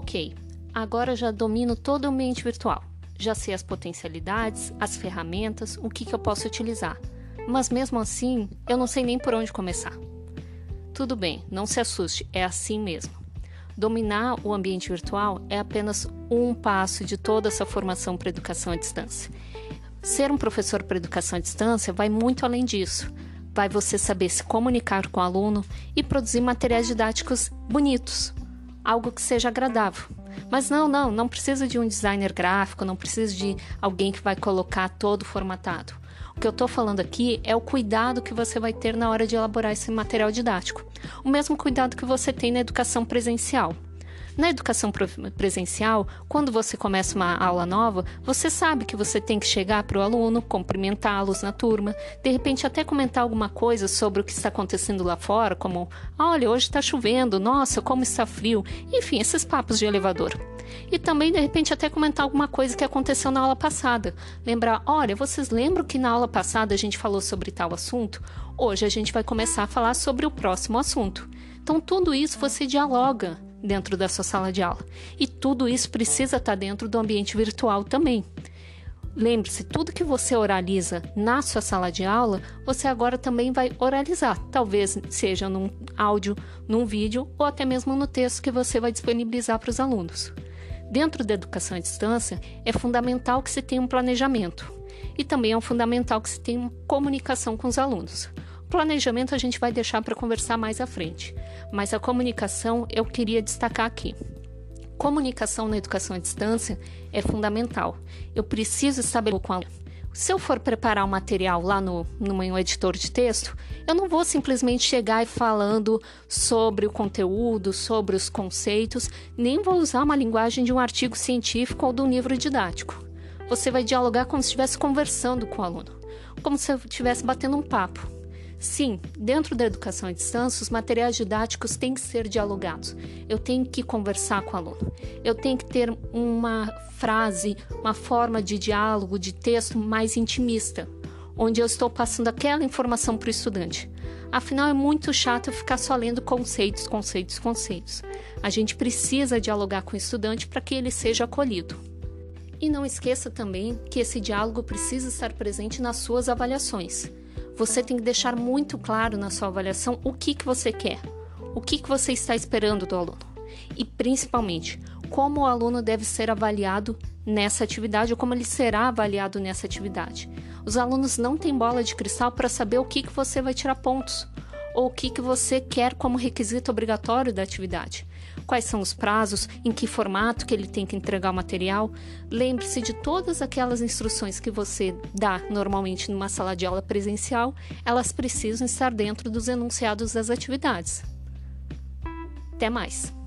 Ok, agora já domino todo o ambiente virtual. Já sei as potencialidades, as ferramentas, o que, que eu posso utilizar. Mas mesmo assim, eu não sei nem por onde começar. Tudo bem, não se assuste, é assim mesmo. Dominar o ambiente virtual é apenas um passo de toda essa formação para educação à distância. Ser um professor para educação à distância vai muito além disso. Vai você saber se comunicar com o aluno e produzir materiais didáticos bonitos, algo que seja agradável. Mas não, não, não precisa de um designer gráfico, não precisa de alguém que vai colocar todo formatado. O que eu estou falando aqui é o cuidado que você vai ter na hora de elaborar esse material didático. O mesmo cuidado que você tem na educação presencial. Na educação presencial, quando você começa uma aula nova, você sabe que você tem que chegar para o aluno, cumprimentá-los na turma, de repente até comentar alguma coisa sobre o que está acontecendo lá fora, como: olha, hoje está chovendo, nossa, como está frio, enfim, esses papos de elevador. E também, de repente, até comentar alguma coisa que aconteceu na aula passada. Lembrar: olha, vocês lembram que na aula passada a gente falou sobre tal assunto? Hoje a gente vai começar a falar sobre o próximo assunto. Então, tudo isso você dialoga dentro da sua sala de aula. E tudo isso precisa estar dentro do ambiente virtual também. Lembre-se, tudo que você oraliza na sua sala de aula, você agora também vai oralizar. Talvez seja num áudio, num vídeo ou até mesmo no texto que você vai disponibilizar para os alunos. Dentro da educação à distância, é fundamental que se tenha um planejamento e também é fundamental que se tenha uma comunicação com os alunos. Planejamento a gente vai deixar para conversar mais à frente, mas a comunicação eu queria destacar aqui. Comunicação na educação à distância é fundamental. Eu preciso estabelecer com a se eu for preparar um material lá no, no meu editor de texto, eu não vou simplesmente chegar e falando sobre o conteúdo, sobre os conceitos, nem vou usar uma linguagem de um artigo científico ou de um livro didático. Você vai dialogar como se estivesse conversando com o aluno, como se estivesse batendo um papo. Sim, dentro da educação à distância, os materiais didáticos têm que ser dialogados. Eu tenho que conversar com o aluno. Eu tenho que ter uma frase, uma forma de diálogo, de texto mais intimista, onde eu estou passando aquela informação para o estudante. Afinal, é muito chato ficar só lendo conceitos, conceitos, conceitos. A gente precisa dialogar com o estudante para que ele seja acolhido. E não esqueça também que esse diálogo precisa estar presente nas suas avaliações. Você tem que deixar muito claro na sua avaliação o que, que você quer, o que, que você está esperando do aluno e, principalmente, como o aluno deve ser avaliado nessa atividade ou como ele será avaliado nessa atividade. Os alunos não têm bola de cristal para saber o que, que você vai tirar pontos ou o que, que você quer como requisito obrigatório da atividade quais são os prazos, em que formato que ele tem que entregar o material. Lembre-se de todas aquelas instruções que você dá normalmente numa sala de aula presencial, elas precisam estar dentro dos enunciados das atividades. Até mais!